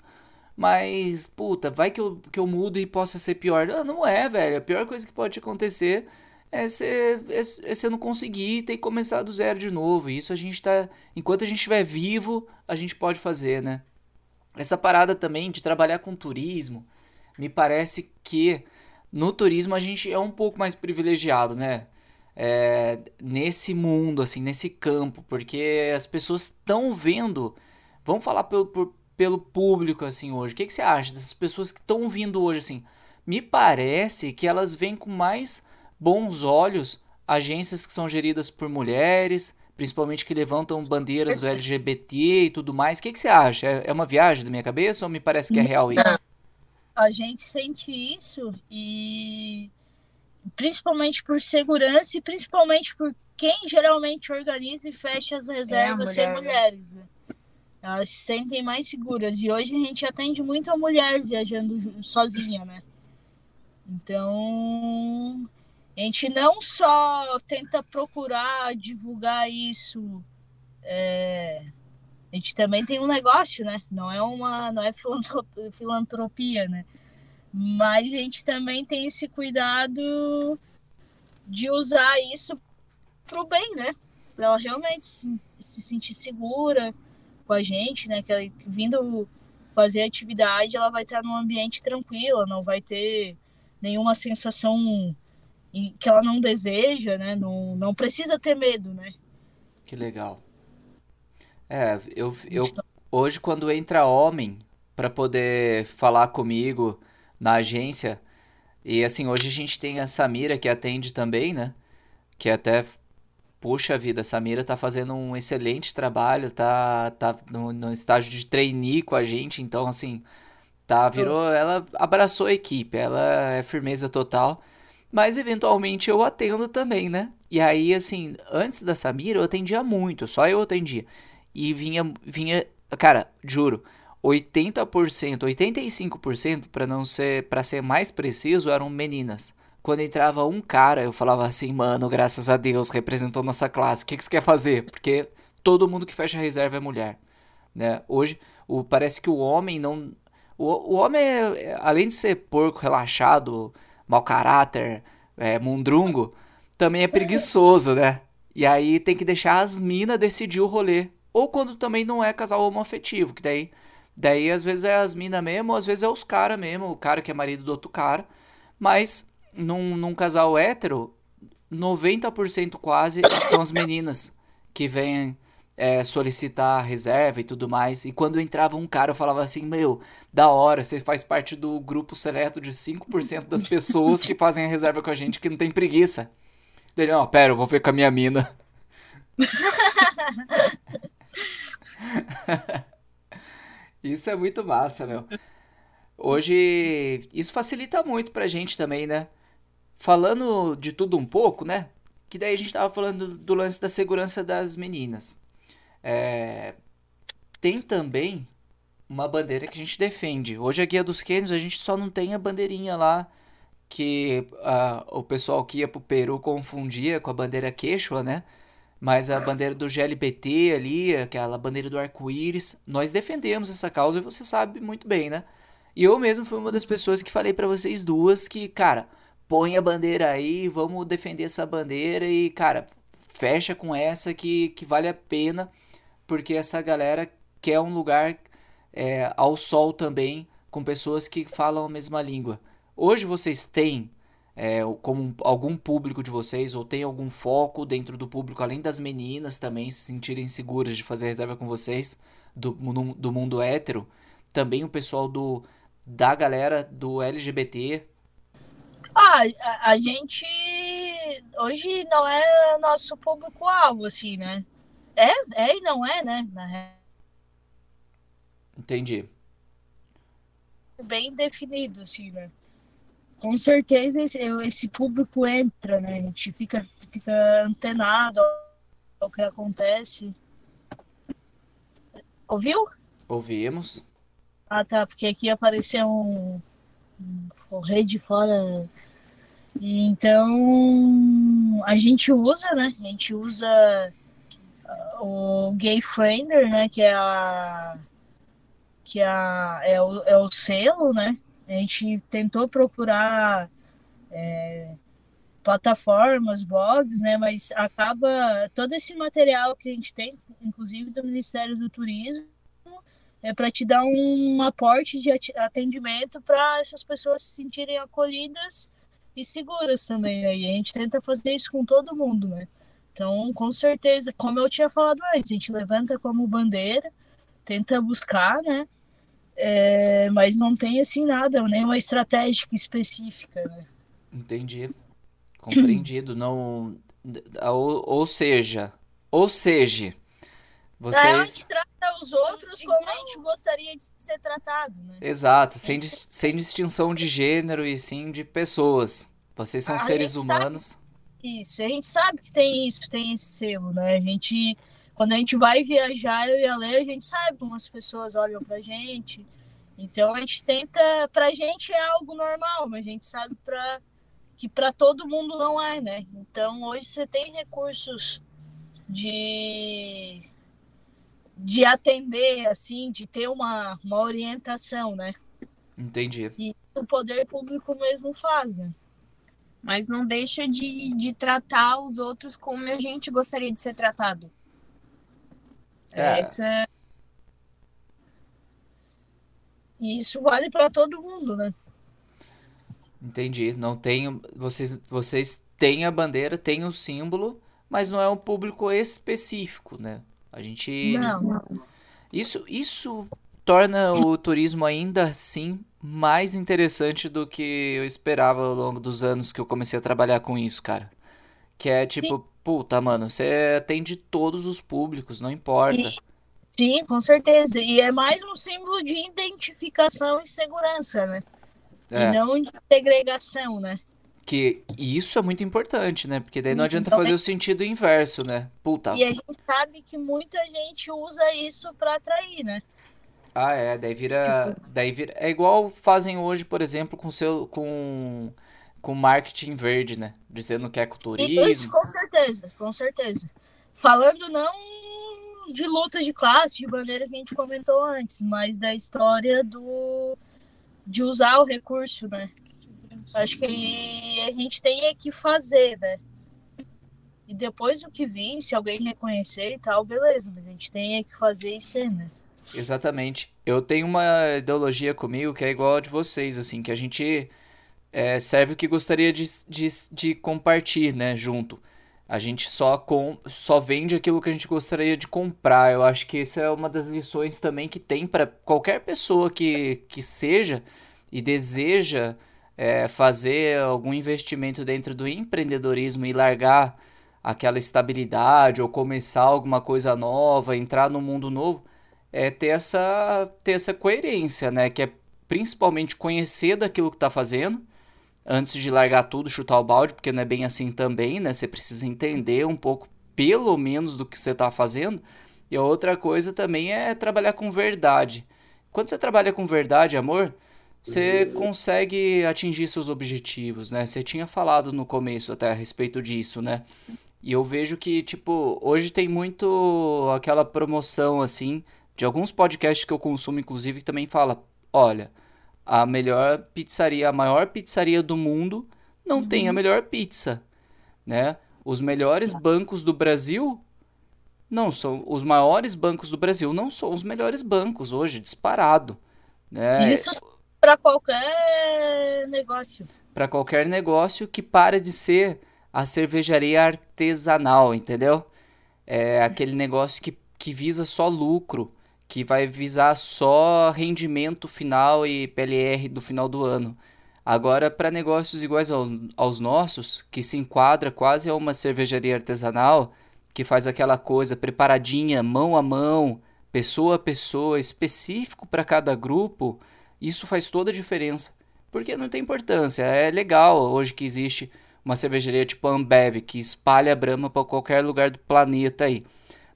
mas puta, vai que eu, que eu mudo e possa ser pior. Não, não é, velho. A pior coisa que pode acontecer é você, é, é não conseguir ter que começar do zero de novo. E isso a gente tá. Enquanto a gente estiver vivo, a gente pode fazer, né? Essa parada também de trabalhar com turismo, me parece que no turismo a gente é um pouco mais privilegiado, né? É, nesse mundo, assim, nesse campo, porque as pessoas estão vendo. Vamos falar pelo, por, pelo público, assim, hoje. O que, que você acha dessas pessoas que estão vindo hoje, assim? Me parece que elas vêm com mais bons olhos agências que são geridas por mulheres, principalmente que levantam bandeiras do LGBT e tudo mais. O que, que você acha? É, é uma viagem da minha cabeça ou me parece que é real isso? A gente sente isso e principalmente por segurança e principalmente por quem geralmente organiza e fecha as reservas é mulher, são mulheres. Né? Elas se sentem mais seguras. E hoje a gente atende muito a mulher viajando sozinha, né? Então, a gente não só tenta procurar divulgar isso, é, a gente também tem um negócio, né? Não é uma, não é filantropia, né? Mas a gente também tem esse cuidado de usar isso para o bem, né? Para ela realmente se, se, sentir segura com a gente, né? Que ela, vindo fazer atividade, ela vai estar num ambiente tranquilo, não vai ter nenhuma sensação e que ela não deseja, né? Não, não precisa ter medo, né? Que legal. É, eu, eu hoje quando entra homem para poder falar comigo na agência, e assim, hoje a gente tem a Samira que atende também, né? Que até puxa vida, a Samira tá fazendo um excelente trabalho, tá tá no, no estágio de trainee com a gente, então assim, tá virou, ela abraçou a equipe, ela é firmeza total. Mas eventualmente eu atendo também, né? E aí, assim, antes da Samira eu atendia muito, só eu atendia. E vinha, vinha, cara, juro, 80%, 85% para não ser, para ser mais preciso, eram meninas. quando entrava um cara, eu falava assim, mano, graças a Deus, representou nossa classe. O que, que você quer fazer? Porque todo mundo que fecha reserva é mulher. Né? Hoje, o, parece que o homem não. O, o homem, é, além de ser porco, relaxado, mau caráter, é, mundrungo, também é preguiçoso, né? E aí tem que deixar as minas decidir o rolê. Ou quando também não é casal homoafetivo, que daí, daí às vezes é as minas mesmo, às vezes é os caras mesmo, o cara que é marido do outro cara. Mas num, num casal hétero, 90% quase são as meninas que vêm é, solicitar reserva e tudo mais. E quando entrava um cara, eu falava assim: Meu, da hora, você faz parte do grupo seleto de 5% das pessoas que fazem a reserva com a gente que não tem preguiça. Ele, ó, pera, eu vou ver com a minha mina. <laughs> Isso é muito massa, meu. Hoje, isso facilita muito pra gente também, né? Falando de tudo um pouco, né? Que daí a gente tava falando do lance da segurança das meninas. É... Tem também uma bandeira que a gente defende. Hoje a Guia dos Quênios a gente só não tem a bandeirinha lá que uh, o pessoal que ia pro Peru confundia com a bandeira quechua, né? Mas a bandeira do GLBT ali, aquela bandeira do arco-íris, nós defendemos essa causa e você sabe muito bem, né? E eu mesmo fui uma das pessoas que falei para vocês duas que, cara, põe a bandeira aí, vamos defender essa bandeira e, cara, fecha com essa que, que vale a pena, porque essa galera quer um lugar é, ao sol também, com pessoas que falam a mesma língua. Hoje vocês têm é, como algum público de vocês, ou tem algum foco dentro do público, além das meninas também se sentirem seguras de fazer reserva com vocês, do, no, do mundo hétero, também o pessoal do, da galera do LGBT, ah, a, a gente hoje não é nosso público-alvo, assim, né? É, é e não é, né? Na... Entendi. Bem definido, assim, né? Com certeza esse, esse público entra, né? A gente fica, fica antenado ao que acontece. Ouviu? Ouvimos. Ah, tá, porque aqui apareceu um, um rede fora e então a gente usa, né? A gente usa o Gay Friender, né? Que é a que é, a, é, o, é o selo, né? A gente tentou procurar é, plataformas, blogs, né? Mas acaba todo esse material que a gente tem, inclusive do Ministério do Turismo, é para te dar um aporte de atendimento para essas pessoas se sentirem acolhidas e seguras também. Aí a gente tenta fazer isso com todo mundo, né? Então, com certeza, como eu tinha falado antes, a gente levanta como bandeira, tenta buscar, né? É, mas não tem assim nada, nenhuma estratégia específica, né? Entendi. Compreendido. <clears throat> não. Ou, ou seja, ou seja, vocês. É, a gente trata os outros como a gente gostaria de ser tratado, né? Exato, sem, sem distinção de gênero e sim de pessoas. Vocês são a seres humanos. Sabe... Isso, a gente sabe que tem isso, tem esse selo, né? A gente, quando a gente vai viajar, eu e a Lê, a gente sabe como as pessoas olham pra gente. Então a gente tenta, pra gente é algo normal, mas a gente sabe pra, que para todo mundo não é, né? Então hoje você tem recursos de de atender, assim, de ter uma, uma orientação, né? Entendi. E o poder público mesmo faz, né? Mas não deixa de, de tratar os outros como a gente gostaria de ser tratado. É. Essa... E isso vale para todo mundo, né? Entendi. Não tem. Vocês, vocês têm a bandeira, têm o símbolo, mas não é um público específico, né? A gente. Não. Isso, isso torna o turismo ainda assim mais interessante do que eu esperava ao longo dos anos que eu comecei a trabalhar com isso, cara. Que é tipo, Sim. puta, mano, você atende todos os públicos, não importa. E... Sim, com certeza. E é mais um símbolo de identificação e segurança, né? É. E não de segregação, né? Que isso é muito importante, né? Porque daí não adianta então, fazer é... o sentido inverso, né? Puta. E a gente sabe que muita gente usa isso para atrair, né? Ah, é, daí vira, tipo daí vira, é igual fazem hoje, por exemplo, com seu com com marketing verde, né? Dizendo que é Isso, turismo. com certeza, com certeza. Falando não de luta de classe, de maneira que a gente comentou antes, mas da história do de usar o recurso, né? Acho que a gente tem é que fazer, né? E depois o que vir, se alguém reconhecer e tal, beleza, mas a gente tem é que fazer e ser, né? Exatamente. Eu tenho uma ideologia comigo que é igual a de vocês, assim, que a gente é, serve o que gostaria de, de, de compartilhar, né, junto. A gente só, com, só vende aquilo que a gente gostaria de comprar. Eu acho que essa é uma das lições também que tem para qualquer pessoa que, que seja e deseja é, fazer algum investimento dentro do empreendedorismo e largar aquela estabilidade ou começar alguma coisa nova, entrar num mundo novo, é ter essa, ter essa coerência, né? Que é principalmente conhecer daquilo que está fazendo antes de largar tudo, chutar o balde, porque não é bem assim também, né? Você precisa entender um pouco, pelo menos, do que você está fazendo. E a outra coisa também é trabalhar com verdade. Quando você trabalha com verdade, amor, você consegue atingir seus objetivos, né? Você tinha falado no começo até a respeito disso, né? E eu vejo que, tipo, hoje tem muito aquela promoção, assim, de alguns podcasts que eu consumo, inclusive, que também fala, olha, a melhor pizzaria, a maior pizzaria do mundo não tem a melhor pizza, né? Os melhores bancos do Brasil não são os maiores bancos do Brasil, não são os melhores bancos hoje, disparado, né? Isso para qualquer negócio. Para qualquer negócio que para de ser a cervejaria artesanal, entendeu? É aquele negócio que, que visa só lucro, que vai visar só rendimento final e PLR do final do ano. Agora, para negócios iguais ao, aos nossos, que se enquadra quase a uma cervejaria artesanal, que faz aquela coisa preparadinha, mão a mão, pessoa a pessoa, específico para cada grupo, isso faz toda a diferença. Porque não tem importância. É legal hoje que existe uma cervejaria tipo Ambev, que espalha a Brahma para qualquer lugar do planeta aí.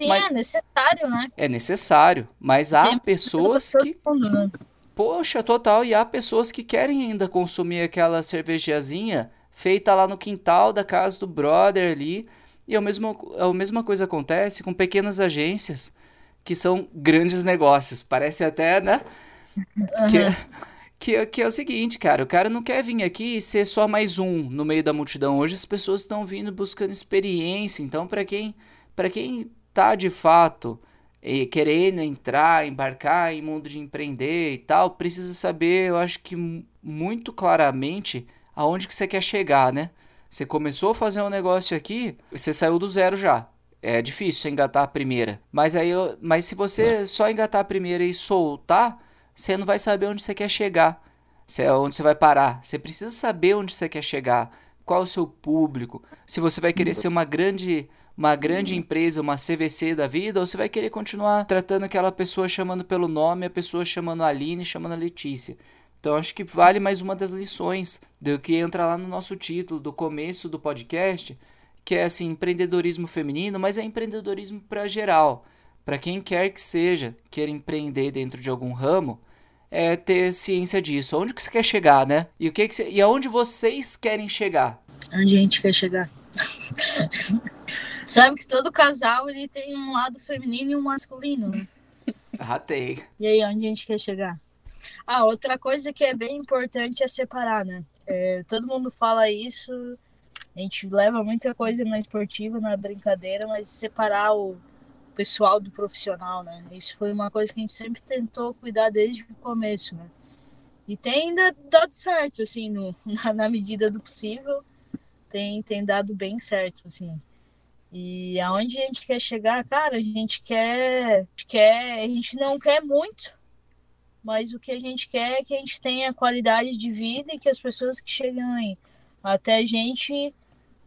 Sim, Mas- é necessário, né? É necessário, mas há Tem pessoas que, mundo, né? poxa, total, e há pessoas que querem ainda consumir aquela cervejazinha feita lá no quintal da casa do brother ali. E a mesma, a mesma coisa acontece com pequenas agências que são grandes negócios. Parece até, né? <laughs> Que, que, que é o seguinte, cara, o cara não quer vir aqui e ser só mais um no meio da multidão. Hoje as pessoas estão vindo buscando experiência. Então, para quem, para quem tá de fato e querendo entrar, embarcar em mundo de empreender e tal, precisa saber, eu acho que mu- muito claramente aonde que você quer chegar, né? Você começou a fazer um negócio aqui, você saiu do zero já. É difícil você engatar a primeira. Mas aí, eu- mas se você só engatar a primeira e soltar, você não vai saber onde você quer chegar. Você, onde você vai parar. Você precisa saber onde você quer chegar. Qual é o seu público. Se você vai querer ser uma grande, uma grande empresa, uma CVC da vida, ou você vai querer continuar tratando aquela pessoa chamando pelo nome, a pessoa chamando a Aline, chamando a Letícia. Então acho que vale mais uma das lições do que entra lá no nosso título do começo do podcast, que é assim, empreendedorismo feminino, mas é empreendedorismo para geral. Para quem quer que seja, queira empreender dentro de algum ramo, é ter ciência disso. Onde que você quer chegar, né? E o que, que você, e aonde vocês querem chegar? Onde a gente quer chegar. <laughs> Sabe que todo casal ele tem um lado feminino e um masculino, né? Ratei. E aí, onde a gente quer chegar? Ah, outra coisa que é bem importante é separar, né? É, todo mundo fala isso, a gente leva muita coisa na esportiva, na brincadeira, mas separar o pessoal do profissional, né? Isso foi uma coisa que a gente sempre tentou cuidar desde o começo, né? E tem ainda dado certo, assim, no, <laughs> na, na medida do possível, tem, tem dado bem certo, assim. E aonde a gente quer chegar, cara, a gente quer, quer, a gente não quer muito, mas o que a gente quer é que a gente tenha qualidade de vida e que as pessoas que chegam aí até a gente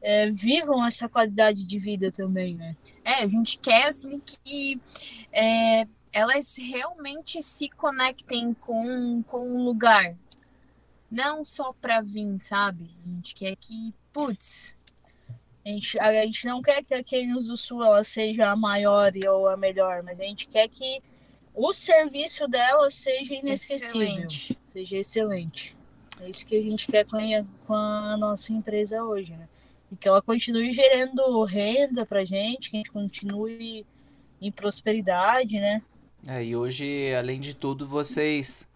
é, vivam essa qualidade de vida também, né? É, a gente quer assim que é, elas realmente se conectem com, com o lugar. Não só pra vir, sabe? A gente quer que, putz, A gente, a gente não quer que a Keynes do Sul ela seja a maior ou a melhor, mas a gente quer que o serviço dela seja inesquecível, Excelente. seja excelente. É isso que a gente quer com a, com a nossa empresa hoje, né? E que ela continue gerando renda pra gente, que a gente continue em prosperidade, né? É, e hoje, além de tudo, vocês,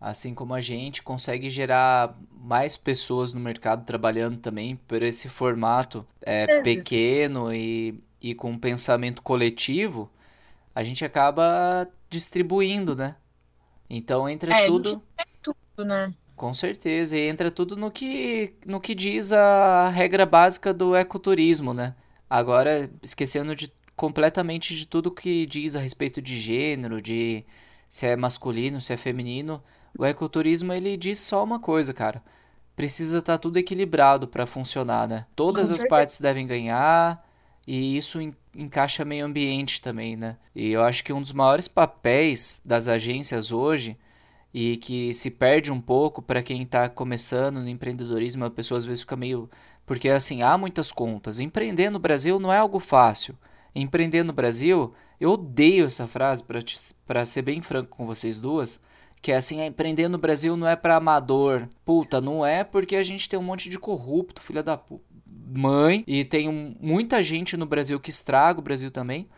assim como a gente, conseguem gerar mais pessoas no mercado trabalhando também por esse formato é, pequeno e, e com um pensamento coletivo, a gente acaba distribuindo, né? Então entra É, tudo. tudo, né? Com certeza, e entra tudo no que, no que diz a regra básica do ecoturismo, né? Agora, esquecendo de, completamente de tudo que diz a respeito de gênero, de se é masculino, se é feminino, o ecoturismo ele diz só uma coisa, cara. Precisa estar tudo equilibrado para funcionar, né? Todas Com as certeza. partes devem ganhar e isso en- encaixa meio ambiente também, né? E eu acho que um dos maiores papéis das agências hoje e que se perde um pouco para quem está começando no empreendedorismo, a pessoa às vezes fica meio. Porque assim, há muitas contas. Empreender no Brasil não é algo fácil. Empreender no Brasil, eu odeio essa frase, para ser bem franco com vocês duas, que é assim: empreender no Brasil não é para amador. Puta, não é porque a gente tem um monte de corrupto, filha da mãe, e tem muita gente no Brasil que estraga o Brasil também.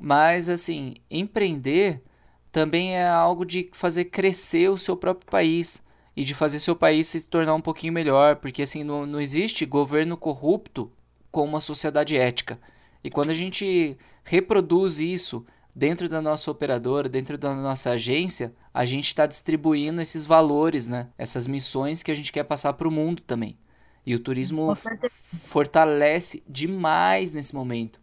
Mas assim, empreender também é algo de fazer crescer o seu próprio país e de fazer seu país se tornar um pouquinho melhor, porque assim não, não existe governo corrupto com uma sociedade ética. E quando a gente reproduz isso dentro da nossa operadora, dentro da nossa agência, a gente está distribuindo esses valores, né? Essas missões que a gente quer passar para o mundo também. E o turismo fortalece demais nesse momento.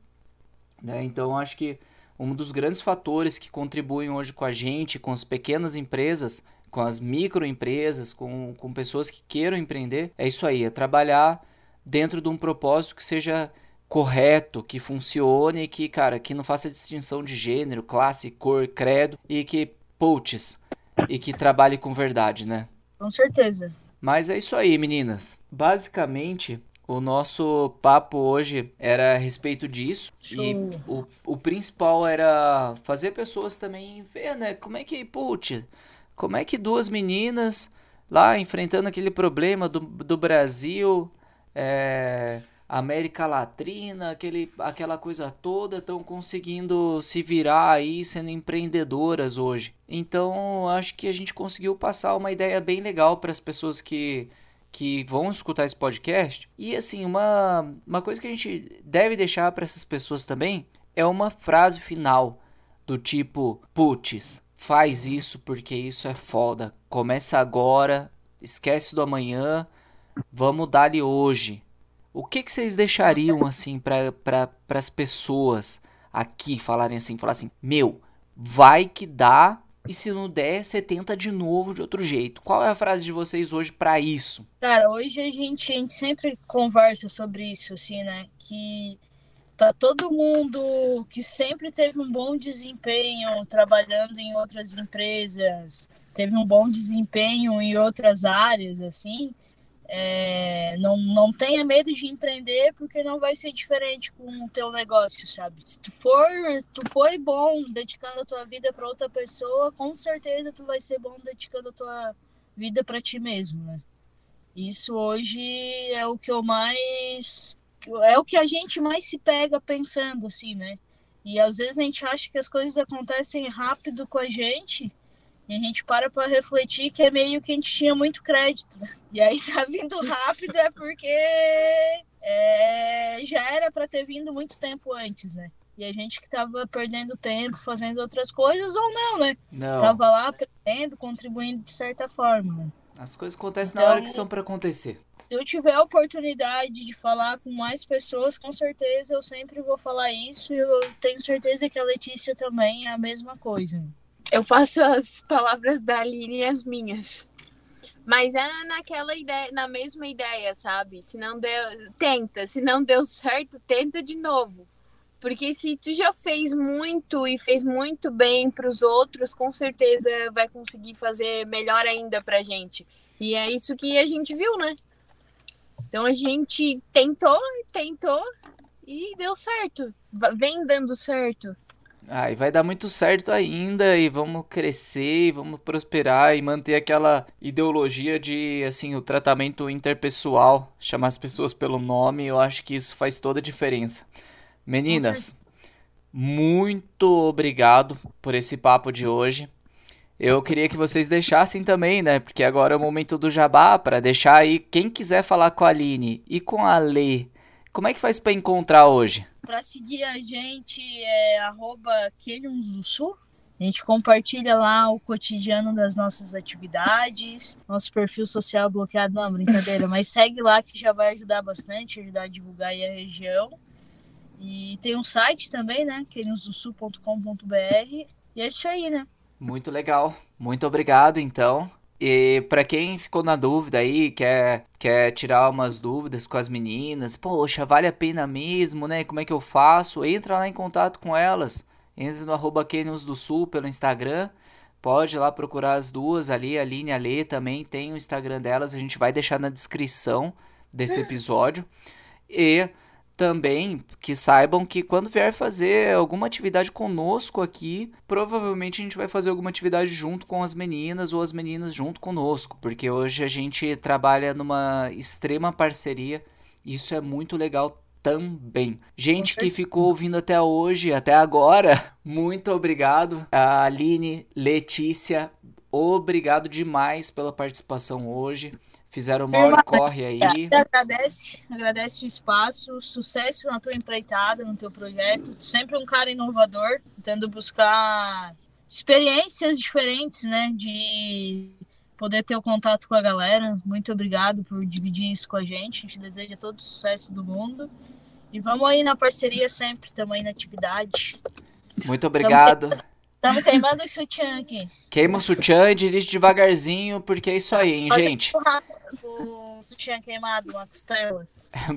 né? Então, acho que um dos grandes fatores que contribuem hoje com a gente, com as pequenas empresas, com as microempresas, com, com pessoas que queiram empreender, é isso aí, é trabalhar dentro de um propósito que seja correto, que funcione, que, cara, que não faça distinção de gênero, classe, cor, credo e que, putz, e que trabalhe com verdade, né? Com certeza. Mas é isso aí, meninas. Basicamente, o nosso papo hoje era a respeito disso. Show. E o, o principal era fazer pessoas também ver, né? Como é que, putz, como é que duas meninas lá enfrentando aquele problema do, do Brasil, é, América Latina, aquele, aquela coisa toda, estão conseguindo se virar aí sendo empreendedoras hoje. Então, acho que a gente conseguiu passar uma ideia bem legal para as pessoas que que vão escutar esse podcast. E assim, uma, uma coisa que a gente deve deixar para essas pessoas também é uma frase final do tipo, putz, faz isso porque isso é foda. Começa agora, esquece do amanhã, vamos dar-lhe hoje. O que, que vocês deixariam assim para pra, as pessoas aqui falarem assim, falar assim, meu, vai que dá e se não der, você tenta de novo de outro jeito. Qual é a frase de vocês hoje para isso? Cara, hoje a gente, a gente sempre conversa sobre isso, assim, né? Que para todo mundo que sempre teve um bom desempenho trabalhando em outras empresas, teve um bom desempenho em outras áreas, assim, é, não, não tenha medo de empreender porque não vai ser diferente com o teu negócio, sabe? Se tu for, tu foi bom dedicando a tua vida para outra pessoa, com certeza tu vai ser bom dedicando a tua vida para ti mesmo, né? Isso hoje é o que eu mais é o que a gente mais se pega pensando assim, né? E às vezes a gente acha que as coisas acontecem rápido com a gente e a gente para para refletir que é meio que a gente tinha muito crédito. né? E aí <laughs> tá vindo rápido é porque é, já era para ter vindo muito tempo antes, né? E a gente que tava perdendo tempo fazendo outras coisas ou não, né? Não, Tava lá aprendendo, contribuindo de certa forma. né? as coisas acontecem na Então- hora que são para acontecer. Se eu tiver a oportunidade de falar com mais pessoas, com certeza eu sempre vou falar isso. E eu tenho certeza que a Letícia também é a mesma coisa. Eu faço as palavras da Aline e as minhas. Mas é naquela ideia, na mesma ideia, sabe? Se não deu, tenta. Se não deu certo, tenta de novo. Porque se tu já fez muito e fez muito bem para os outros, com certeza vai conseguir fazer melhor ainda pra gente. E é isso que a gente viu, né? Então a gente tentou, tentou e deu certo. Vem dando certo. Ah, e vai dar muito certo ainda e vamos crescer, e vamos prosperar e manter aquela ideologia de, assim, o tratamento interpessoal, chamar as pessoas pelo nome, eu acho que isso faz toda a diferença. Meninas, muito obrigado por esse papo de hoje. Eu queria que vocês deixassem também, né? Porque agora é o momento do jabá para deixar aí quem quiser falar com a Aline e com a Lê. Como é que faz para encontrar hoje? Para seguir a gente é arroba. A gente compartilha lá o cotidiano das nossas atividades, nosso perfil social bloqueado, não, brincadeira, mas segue lá que já vai ajudar bastante, ajudar a divulgar aí a região. E tem um site também, né, querimosdosul.com.br. E é isso aí, né? Muito legal. Muito obrigado, então. E para quem ficou na dúvida aí, quer, quer tirar umas dúvidas com as meninas, poxa, vale a pena mesmo, né? Como é que eu faço? Entra lá em contato com elas. Entra no arroba do Sul pelo Instagram. Pode ir lá procurar as duas ali, a Aline e a Lê também tem o Instagram delas. A gente vai deixar na descrição desse episódio. E também que saibam que quando vier fazer alguma atividade conosco aqui, provavelmente a gente vai fazer alguma atividade junto com as meninas ou as meninas junto conosco, porque hoje a gente trabalha numa extrema parceria. Isso é muito legal também. Gente que ficou ouvindo até hoje, até agora, <laughs> muito obrigado. A Aline, Letícia, obrigado demais pela participação hoje. Fizeram o maior corre aí. Agradece, agradece o espaço, sucesso na tua empreitada, no teu projeto. Sempre um cara inovador, tentando buscar experiências diferentes, né? De poder ter o contato com a galera. Muito obrigado por dividir isso com a gente. A gente deseja todo o sucesso do mundo. E vamos aí na parceria sempre, aí na atividade. Muito obrigado. Estamos queimando o sutiã aqui. Queima o sutiã e dirige devagarzinho, porque é isso aí, hein, Pode gente? O sutiã queimado, uma costela. <laughs>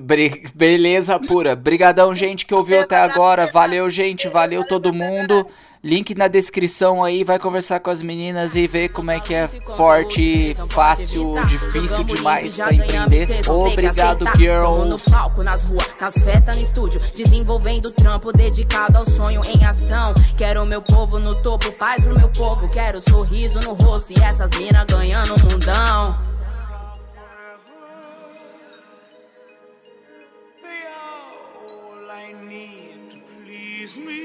Beleza pura. Brigadão, gente, que ouviu até agora. Valeu, gente. Valeu todo mundo. Link na descrição aí, vai conversar com as meninas e ver como é que é forte, fácil, difícil demais pra empreender. Obrigado, girls. No palco, nas ruas, nas festas, no estúdio, desenvolvendo trampo dedicado ao sonho em ação. Quero meu povo no topo, paz pro meu povo. Quero sorriso no rosto e essas minas ganhando um mundão. me